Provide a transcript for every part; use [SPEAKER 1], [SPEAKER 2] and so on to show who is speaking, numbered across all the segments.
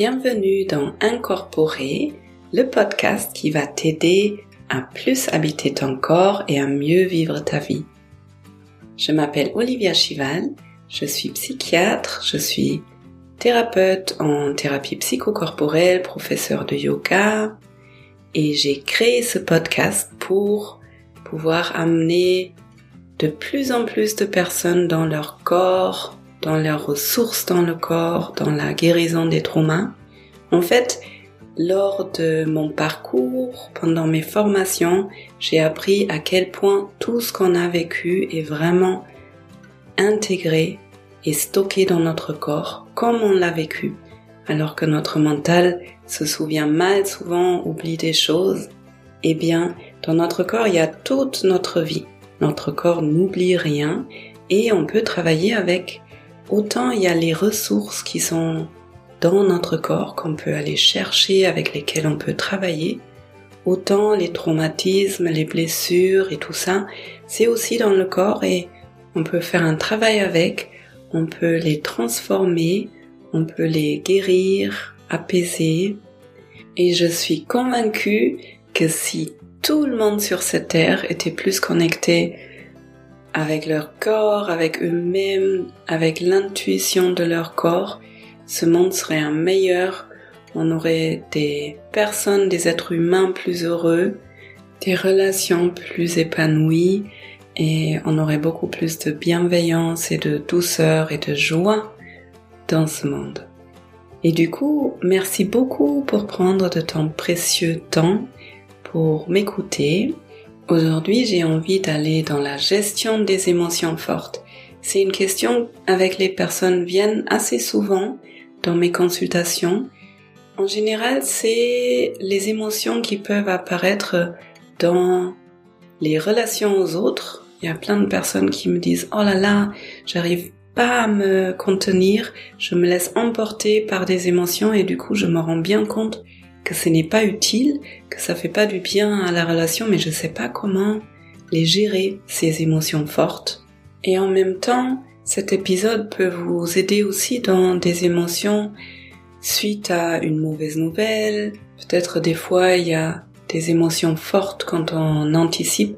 [SPEAKER 1] Bienvenue dans Incorporer, le podcast qui va t'aider à plus habiter ton corps et à mieux vivre ta vie. Je m'appelle Olivia Chival, je suis psychiatre, je suis thérapeute en thérapie psychocorporelle, professeur de yoga, et j'ai créé ce podcast pour pouvoir amener de plus en plus de personnes dans leur corps, dans leurs ressources dans le corps, dans la guérison des traumas. En fait, lors de mon parcours, pendant mes formations, j'ai appris à quel point tout ce qu'on a vécu est vraiment intégré et stocké dans notre corps comme on l'a vécu, alors que notre mental se souvient mal souvent, oublie des choses. Eh bien, dans notre corps, il y a toute notre vie. Notre corps n'oublie rien et on peut travailler avec. Autant il y a les ressources qui sont dans notre corps qu'on peut aller chercher, avec lesquelles on peut travailler, autant les traumatismes, les blessures et tout ça, c'est aussi dans le corps et on peut faire un travail avec, on peut les transformer, on peut les guérir, apaiser. Et je suis convaincue que si tout le monde sur cette terre était plus connecté avec leur corps, avec eux-mêmes, avec l'intuition de leur corps, ce monde serait un meilleur, on aurait des personnes, des êtres humains plus heureux, des relations plus épanouies et on aurait beaucoup plus de bienveillance et de douceur et de joie dans ce monde. Et du coup, merci beaucoup pour prendre de ton précieux temps pour m'écouter Aujourd'hui, j'ai envie d'aller dans la gestion des émotions fortes. C'est une question avec les personnes viennent assez souvent dans mes consultations. En général, c'est les émotions qui peuvent apparaître dans les relations aux autres. Il y a plein de personnes qui me disent "Oh là là, j'arrive pas à me contenir, je me laisse emporter par des émotions et du coup, je me rends bien compte que ce n'est pas utile, que ça fait pas du bien à la relation, mais je sais pas comment les gérer, ces émotions fortes. Et en même temps, cet épisode peut vous aider aussi dans des émotions suite à une mauvaise nouvelle. Peut-être des fois il y a des émotions fortes quand on anticipe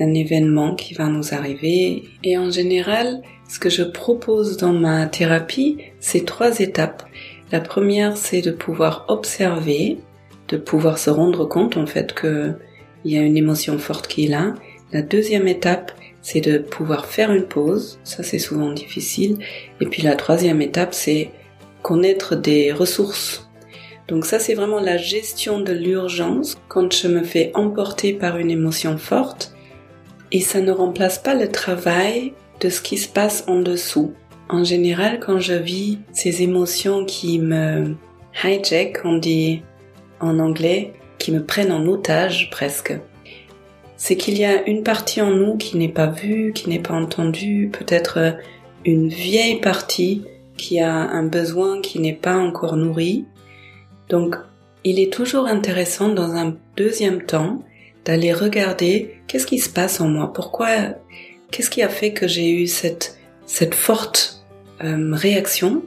[SPEAKER 1] un événement qui va nous arriver. Et en général, ce que je propose dans ma thérapie, c'est trois étapes. La première, c'est de pouvoir observer, de pouvoir se rendre compte en fait que il y a une émotion forte qui est là. La deuxième étape, c'est de pouvoir faire une pause. Ça, c'est souvent difficile. Et puis la troisième étape, c'est connaître des ressources. Donc ça, c'est vraiment la gestion de l'urgence quand je me fais emporter par une émotion forte. Et ça ne remplace pas le travail de ce qui se passe en dessous. En général, quand je vis ces émotions qui me hijack, on dit en anglais, qui me prennent en otage presque, c'est qu'il y a une partie en nous qui n'est pas vue, qui n'est pas entendue, peut-être une vieille partie qui a un besoin qui n'est pas encore nourri. Donc, il est toujours intéressant dans un deuxième temps d'aller regarder qu'est-ce qui se passe en moi, pourquoi, qu'est-ce qui a fait que j'ai eu cette, cette forte euh, réaction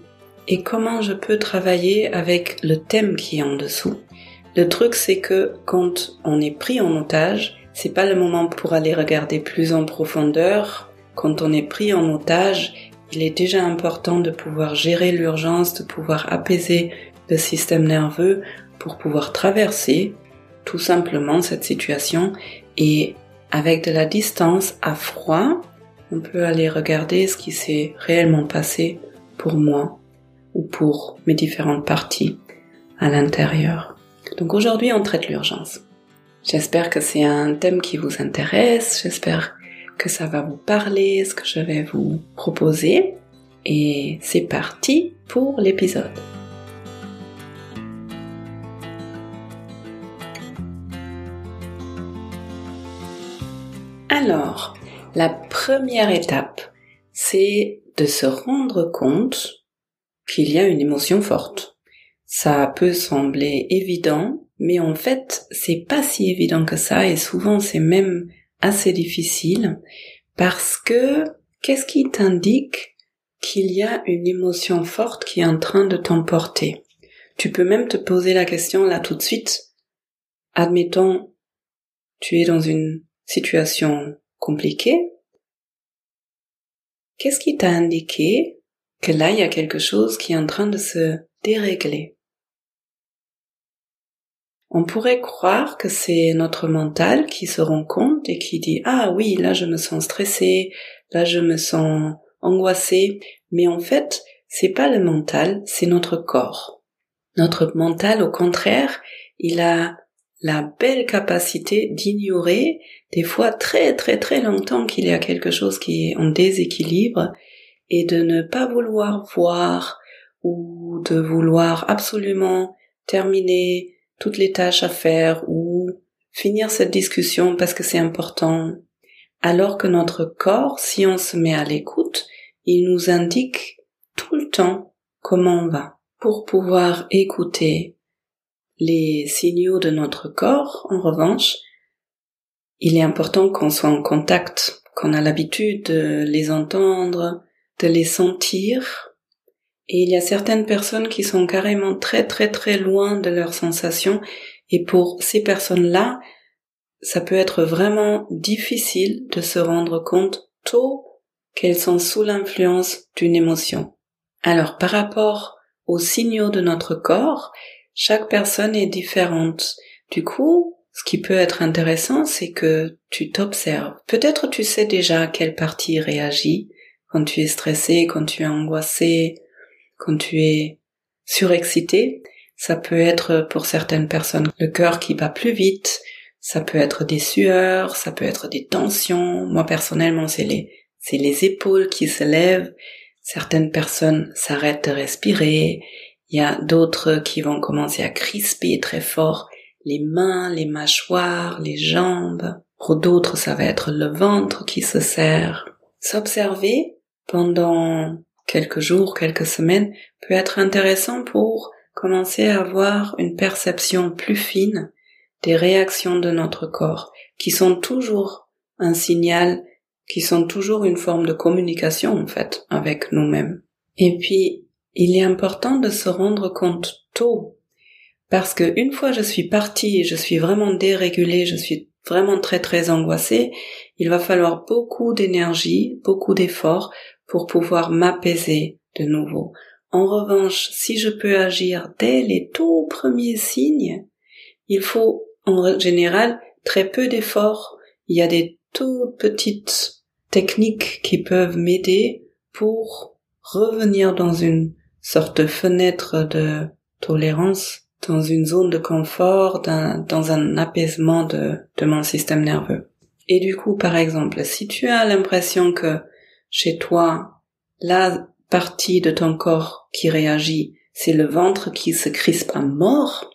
[SPEAKER 1] et comment je peux travailler avec le thème qui est en dessous. Le truc c'est que quand on est pris en otage, c'est pas le moment pour aller regarder plus en profondeur. Quand on est pris en otage, il est déjà important de pouvoir gérer l'urgence, de pouvoir apaiser le système nerveux pour pouvoir traverser tout simplement cette situation et avec de la distance à froid, on peut aller regarder ce qui s'est réellement passé pour moi ou pour mes différentes parties à l'intérieur. Donc aujourd'hui, on traite l'urgence. J'espère que c'est un thème qui vous intéresse, j'espère que ça va vous parler, ce que je vais vous proposer. Et c'est parti pour l'épisode. Alors, la première étape, c'est de se rendre compte qu'il y a une émotion forte. Ça peut sembler évident, mais en fait, c'est pas si évident que ça et souvent c'est même assez difficile parce que qu'est-ce qui t'indique qu'il y a une émotion forte qui est en train de t'emporter? Tu peux même te poser la question là tout de suite. Admettons, tu es dans une situation compliquée. Qu'est-ce qui t'a indiqué que là, il y a quelque chose qui est en train de se dérégler? On pourrait croire que c'est notre mental qui se rend compte et qui dit ah oui là je me sens stressé, là je me sens angoissé, mais en fait c'est pas le mental, c'est notre corps. Notre mental au contraire, il a la belle capacité d'ignorer des fois très très très longtemps qu'il y a quelque chose qui est en déséquilibre et de ne pas vouloir voir ou de vouloir absolument terminer toutes les tâches à faire ou finir cette discussion parce que c'est important. Alors que notre corps, si on se met à l'écoute, il nous indique tout le temps comment on va. Pour pouvoir écouter les signaux de notre corps, en revanche, il est important qu'on soit en contact, qu'on a l'habitude de les entendre, de les sentir et il y a certaines personnes qui sont carrément très très très loin de leurs sensations. Et pour ces personnes-là, ça peut être vraiment difficile de se rendre compte tôt qu'elles sont sous l'influence d'une émotion. Alors par rapport aux signaux de notre corps, chaque personne est différente. Du coup, ce qui peut être intéressant, c'est que tu t'observes. Peut-être tu sais déjà quelle partie réagit quand tu es stressé, quand tu es angoissé, quand tu es surexcité, ça peut être pour certaines personnes le cœur qui bat plus vite, ça peut être des sueurs, ça peut être des tensions. Moi personnellement, c'est les c'est les épaules qui se lèvent. Certaines personnes s'arrêtent de respirer. Il y a d'autres qui vont commencer à crisper très fort les mains, les mâchoires, les jambes. Pour d'autres, ça va être le ventre qui se serre. S'observer pendant quelques jours, quelques semaines, peut être intéressant pour commencer à avoir une perception plus fine des réactions de notre corps, qui sont toujours un signal, qui sont toujours une forme de communication, en fait, avec nous-mêmes. Et puis, il est important de se rendre compte tôt, parce que une fois je suis partie je suis vraiment dérégulée, je suis vraiment très très angoissée, il va falloir beaucoup d'énergie, beaucoup d'efforts pour pouvoir m'apaiser de nouveau. En revanche, si je peux agir dès les tout premiers signes, il faut en général très peu d'efforts. Il y a des toutes petites techniques qui peuvent m'aider pour revenir dans une sorte de fenêtre de tolérance, dans une zone de confort, dans un apaisement de, de mon système nerveux. Et du coup, par exemple, si tu as l'impression que chez toi, la partie de ton corps qui réagit, c'est le ventre qui se crispe à mort,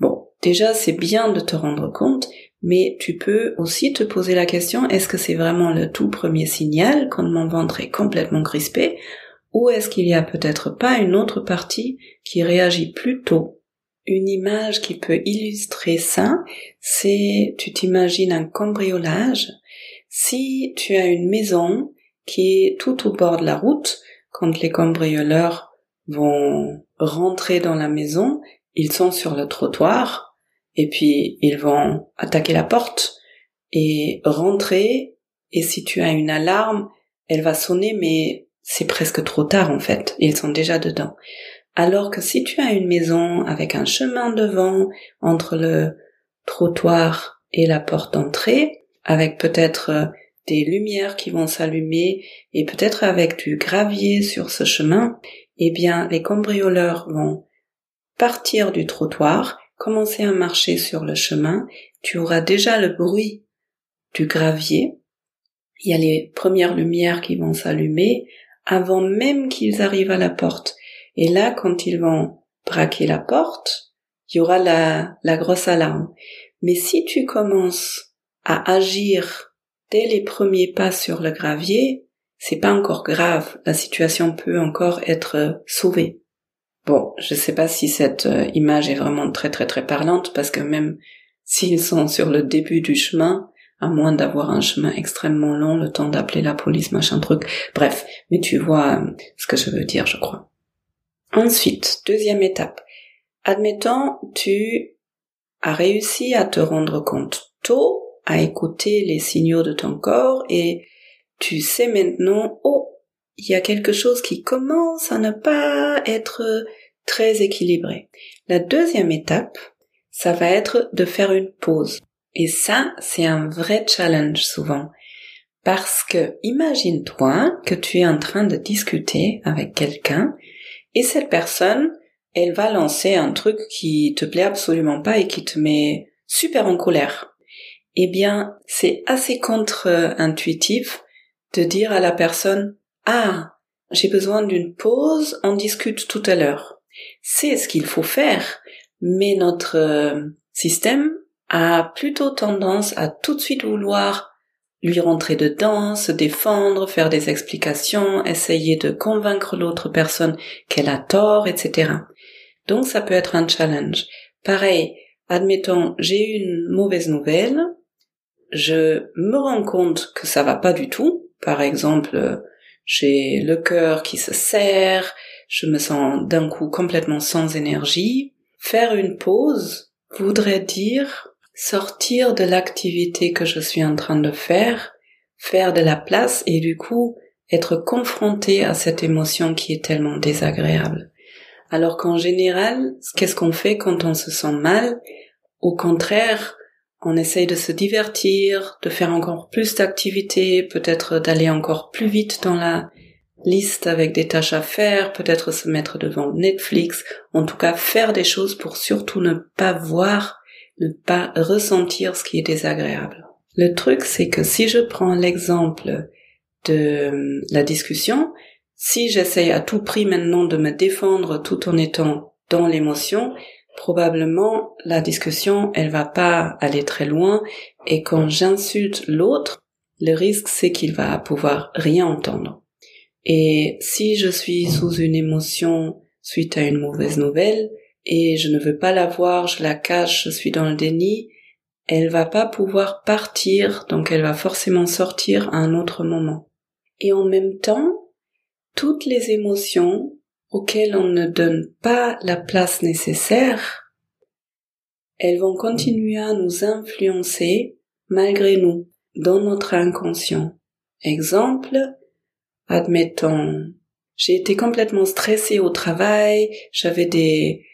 [SPEAKER 1] bon, déjà c'est bien de te rendre compte, mais tu peux aussi te poser la question, est-ce que c'est vraiment le tout premier signal quand mon ventre est complètement crispé, ou est-ce qu'il y a peut-être pas une autre partie qui réagit plus tôt une image qui peut illustrer ça, c'est, tu t'imagines un cambriolage. Si tu as une maison qui est tout au bord de la route. Quand les cambrioleurs vont rentrer dans la maison, ils sont sur le trottoir et puis ils vont attaquer la porte et rentrer et si tu as une alarme, elle va sonner mais c'est presque trop tard en fait, ils sont déjà dedans. Alors que si tu as une maison avec un chemin devant entre le trottoir et la porte d'entrée, avec peut-être des lumières qui vont s'allumer et peut-être avec du gravier sur ce chemin, eh bien les cambrioleurs vont partir du trottoir, commencer à marcher sur le chemin, tu auras déjà le bruit du gravier, il y a les premières lumières qui vont s'allumer avant même qu'ils arrivent à la porte. Et là, quand ils vont braquer la porte, il y aura la, la grosse alarme. Mais si tu commences à agir dès les premiers pas sur le gravier, c'est pas encore grave, la situation peut encore être sauvée. Bon, je sais pas si cette euh, image est vraiment très très très parlante parce que même s'ils sont sur le début du chemin, à moins d'avoir un chemin extrêmement long, le temps d'appeler la police, machin truc. Bref, mais tu vois euh, ce que je veux dire, je crois. Ensuite, deuxième étape. Admettons, tu as réussi à te rendre compte tôt, à écouter les signaux de ton corps et tu sais maintenant, oh, il y a quelque chose qui commence à ne pas être très équilibré. La deuxième étape, ça va être de faire une pause. Et ça, c'est un vrai challenge souvent. Parce que imagine-toi que tu es en train de discuter avec quelqu'un et cette personne, elle va lancer un truc qui te plaît absolument pas et qui te met super en colère. Eh bien, c'est assez contre-intuitif de dire à la personne, ah, j'ai besoin d'une pause, on discute tout à l'heure. C'est ce qu'il faut faire, mais notre euh, système a plutôt tendance à tout de suite vouloir lui rentrer dedans, se défendre, faire des explications, essayer de convaincre l'autre personne qu'elle a tort, etc. Donc ça peut être un challenge. Pareil, admettons, j'ai une mauvaise nouvelle, je me rends compte que ça va pas du tout. Par exemple, j'ai le cœur qui se serre, je me sens d'un coup complètement sans énergie. Faire une pause voudrait dire sortir de l'activité que je suis en train de faire, faire de la place et du coup être confronté à cette émotion qui est tellement désagréable. Alors qu'en général, qu'est-ce qu'on fait quand on se sent mal? Au contraire, on essaye de se divertir, de faire encore plus d'activités, peut-être d'aller encore plus vite dans la liste avec des tâches à faire, peut-être se mettre devant Netflix, en tout cas faire des choses pour surtout ne pas voir, ne pas ressentir ce qui est désagréable. Le truc, c'est que si je prends l'exemple de la discussion, si j'essaye à tout prix maintenant de me défendre tout en étant dans l'émotion, probablement la discussion elle va pas aller très loin et quand j'insulte l'autre, le risque c'est qu'il va pouvoir rien entendre. Et si je suis sous une émotion suite à une mauvaise nouvelle et je ne veux pas la voir, je la cache, je suis dans le déni, elle va pas pouvoir partir, donc elle va forcément sortir à un autre moment. Et en même temps, toutes les émotions auxquelles on ne donne pas la place nécessaire, elles vont continuer à nous influencer malgré nous, dans notre inconscient. Exemple, admettons, j'ai été complètement stressée au travail, j'avais des,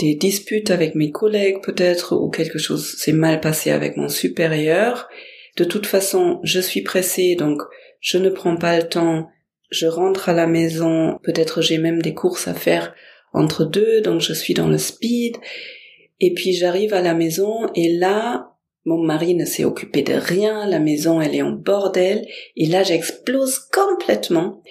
[SPEAKER 1] des disputes avec mes collègues peut-être, ou quelque chose s'est mal passé avec mon supérieur. De toute façon, je suis pressée, donc je ne prends pas le temps. Je rentre à la maison, peut-être j'ai même des courses à faire entre deux, donc je suis dans le speed, et puis j'arrive à la maison, et là, mon mari ne s'est occupé de rien, la maison elle est en bordel, et là j'explose complètement,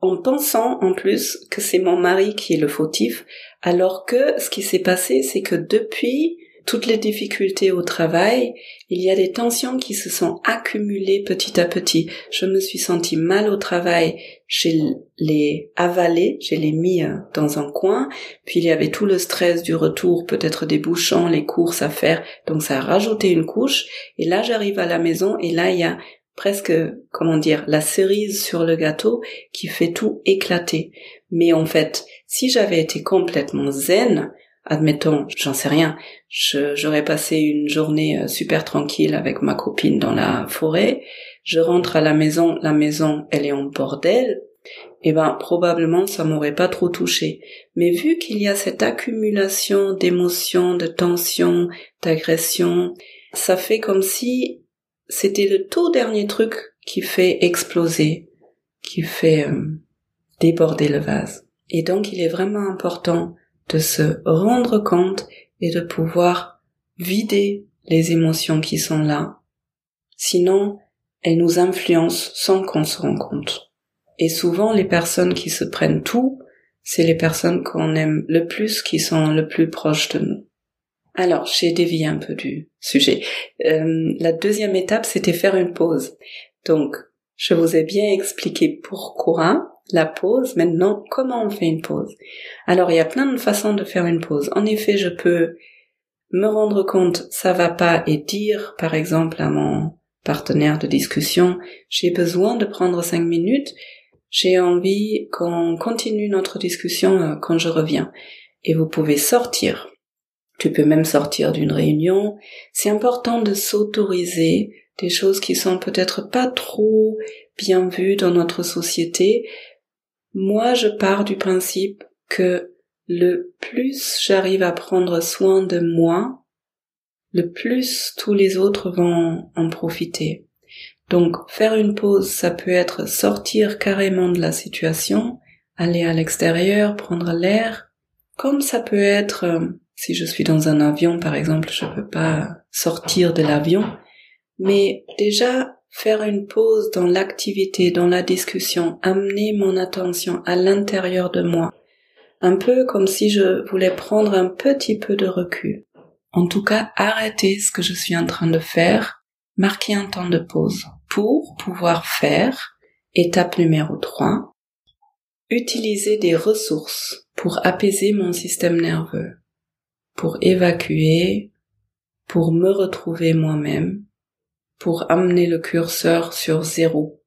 [SPEAKER 1] en pensant en plus que c'est mon mari qui est le fautif, alors que ce qui s'est passé, c'est que depuis toutes les difficultés au travail, il y a des tensions qui se sont accumulées petit à petit. Je me suis sentie mal au travail, je les avalé, je les mis euh, dans un coin, puis il y avait tout le stress du retour, peut-être des bouchons, les courses à faire, donc ça a rajouté une couche, et là j'arrive à la maison, et là il y a presque, comment dire, la cerise sur le gâteau qui fait tout éclater. Mais en fait, si j'avais été complètement zen, admettons, j'en sais rien, j'aurais passé une journée euh, super tranquille avec ma copine dans la forêt, je rentre à la maison, la maison elle est en bordel, eh ben probablement ça m'aurait pas trop touché. Mais vu qu'il y a cette accumulation d'émotions, de tensions, d'agressions, ça fait comme si c'était le tout dernier truc qui fait exploser, qui fait euh, déborder le vase. Et donc il est vraiment important de se rendre compte et de pouvoir vider les émotions qui sont là. Sinon, elles nous influencent sans qu'on se rende compte. Et souvent, les personnes qui se prennent tout, c'est les personnes qu'on aime le plus, qui sont le plus proches de nous. Alors, j'ai dévié un peu du sujet. Euh, la deuxième étape, c'était faire une pause. Donc, je vous ai bien expliqué pourquoi la pause. Maintenant, comment on fait une pause? Alors, il y a plein de façons de faire une pause. En effet, je peux me rendre compte ça va pas et dire, par exemple, à mon partenaire de discussion, j'ai besoin de prendre cinq minutes, j'ai envie qu'on continue notre discussion euh, quand je reviens. et vous pouvez sortir. Tu peux même sortir d'une réunion. C'est important de s'autoriser des choses qui sont peut-être pas trop bien vues dans notre société. Moi, je pars du principe que le plus j'arrive à prendre soin de moi, le plus tous les autres vont en profiter. Donc faire une pause, ça peut être sortir carrément de la situation, aller à l'extérieur, prendre l'air, comme ça peut être, euh, si je suis dans un avion par exemple, je peux pas sortir de l'avion, mais déjà faire une pause dans l'activité, dans la discussion, amener mon attention à l'intérieur de moi, un peu comme si je voulais prendre un petit peu de recul. En tout cas, arrêter ce que je suis en train de faire, marquer un temps de pause pour pouvoir faire, étape numéro 3, utiliser des ressources pour apaiser mon système nerveux, pour évacuer, pour me retrouver moi-même, pour amener le curseur sur zéro.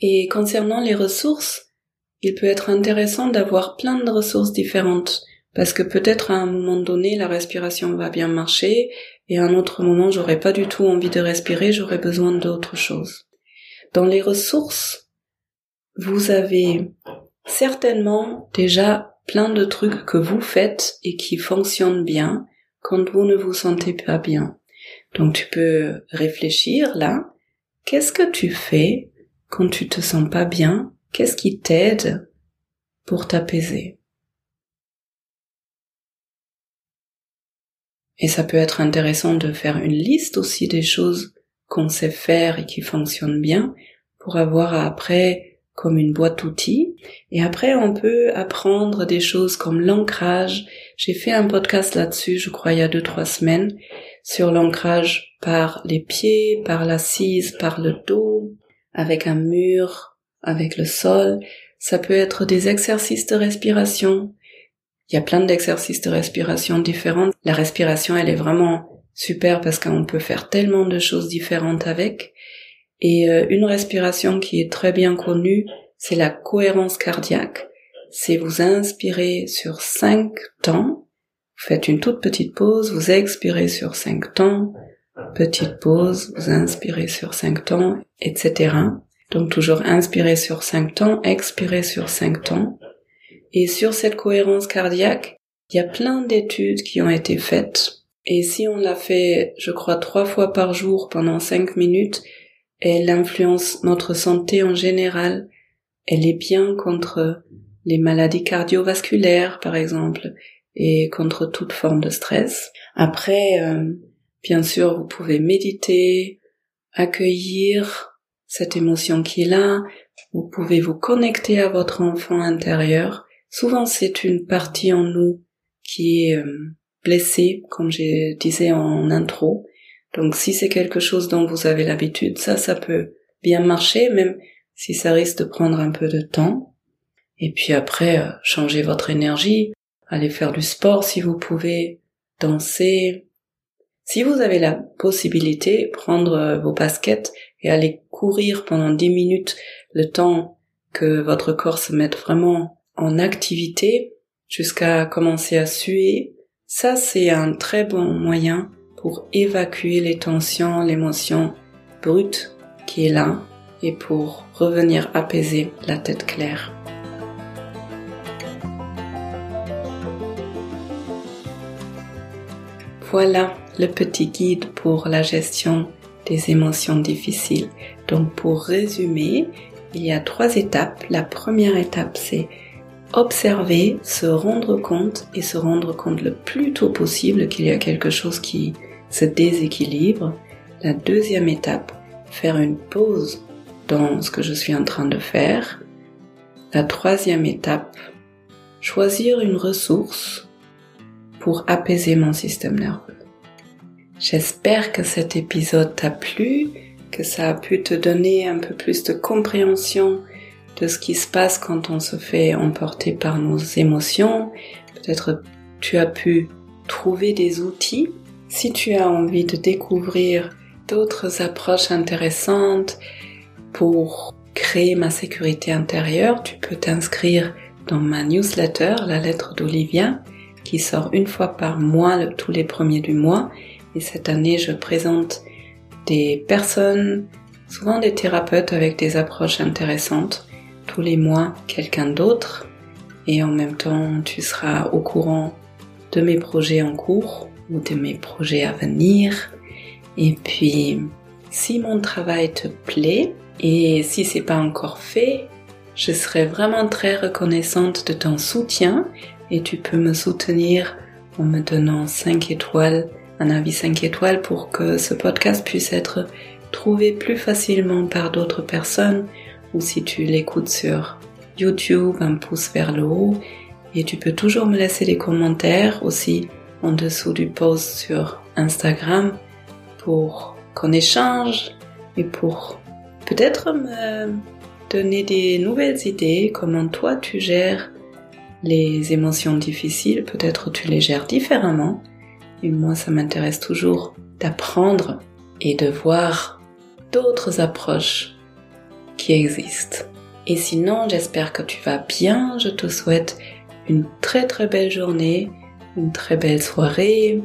[SPEAKER 1] Et concernant les ressources, il peut être intéressant d'avoir plein de ressources différentes, parce que peut-être à un moment donné la respiration va bien marcher, et à un autre moment j'aurais pas du tout envie de respirer, j'aurais besoin d'autre chose. Dans les ressources, vous avez certainement déjà plein de trucs que vous faites et qui fonctionnent bien quand vous ne vous sentez pas bien. Donc tu peux réfléchir là, qu'est-ce que tu fais quand tu te sens pas bien? Qu'est-ce qui t'aide pour t'apaiser? Et ça peut être intéressant de faire une liste aussi des choses qu'on sait faire et qui fonctionnent bien pour avoir après comme une boîte outils. Et après, on peut apprendre des choses comme l'ancrage. J'ai fait un podcast là-dessus, je crois, il y a deux, trois semaines, sur l'ancrage par les pieds, par l'assise, par le dos, avec un mur, avec le sol. Ça peut être des exercices de respiration. Il y a plein d'exercices de respiration différents. La respiration, elle est vraiment super parce qu'on peut faire tellement de choses différentes avec. Et euh, une respiration qui est très bien connue, c'est la cohérence cardiaque. C'est vous inspirez sur cinq temps, vous faites une toute petite pause, vous expirez sur cinq temps, petite pause, vous inspirez sur cinq temps, etc. Donc toujours inspirer sur cinq temps, expirer sur cinq temps. Et sur cette cohérence cardiaque, il y a plein d'études qui ont été faites. Et si on l'a fait, je crois, trois fois par jour pendant cinq minutes, elle influence notre santé en général. Elle est bien contre les maladies cardiovasculaires, par exemple, et contre toute forme de stress. Après, euh, bien sûr, vous pouvez méditer, accueillir cette émotion qui est là. Vous pouvez vous connecter à votre enfant intérieur. Souvent, c'est une partie en nous qui est euh, blessée, comme je disais en intro, donc si c'est quelque chose dont vous avez l'habitude, ça, ça peut bien marcher, même si ça risque de prendre un peu de temps. Et puis après, euh, changer votre énergie, aller faire du sport si vous pouvez, danser. Si vous avez la possibilité, prendre euh, vos baskets et aller courir pendant 10 minutes le temps que votre corps se mette vraiment en activité jusqu'à commencer à suer, ça c'est un très bon moyen pour évacuer les tensions, l'émotion brute qui est là et pour revenir apaiser la tête claire. Voilà le petit guide pour la gestion des émotions difficiles. Donc pour résumer, il y a trois étapes. La première étape, c'est observer, se rendre compte et se rendre compte le plus tôt possible qu'il y a quelque chose qui se déséquilibre. La deuxième étape, faire une pause dans ce que je suis en train de faire. La troisième étape, choisir une ressource pour apaiser mon système nerveux. J'espère que cet épisode t'a plu, que ça a pu te donner un peu plus de compréhension de ce qui se passe quand on se fait emporter par nos émotions. Peut-être tu as pu trouver des outils si tu as envie de découvrir d'autres approches intéressantes pour créer ma sécurité intérieure, tu peux t'inscrire dans ma newsletter, la lettre d'Olivia. qui sort une fois par mois, tous les premiers du mois. Et cette année, je présente des personnes, souvent des thérapeutes avec des approches intéressantes. Tous les mois, quelqu'un d'autre. Et en même temps, tu seras au courant de mes projets en cours ou de mes projets à venir. Et puis, si mon travail te plaît et si c'est pas encore fait, je serais vraiment très reconnaissante de ton soutien et tu peux me soutenir en me donnant 5 étoiles, un avis 5 étoiles pour que ce podcast puisse être trouvé plus facilement par d'autres personnes ou si tu l'écoutes sur YouTube, un pouce vers le haut et tu peux toujours me laisser des commentaires aussi en dessous du post sur Instagram pour qu'on échange et pour peut-être me donner des nouvelles idées, comment toi tu gères les émotions difficiles, peut-être tu les gères différemment. Et moi, ça m'intéresse toujours d'apprendre et de voir d'autres approches qui existent. Et sinon, j'espère que tu vas bien. Je te souhaite une très très belle journée, une très belle soirée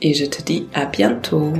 [SPEAKER 1] et je te dis à bientôt.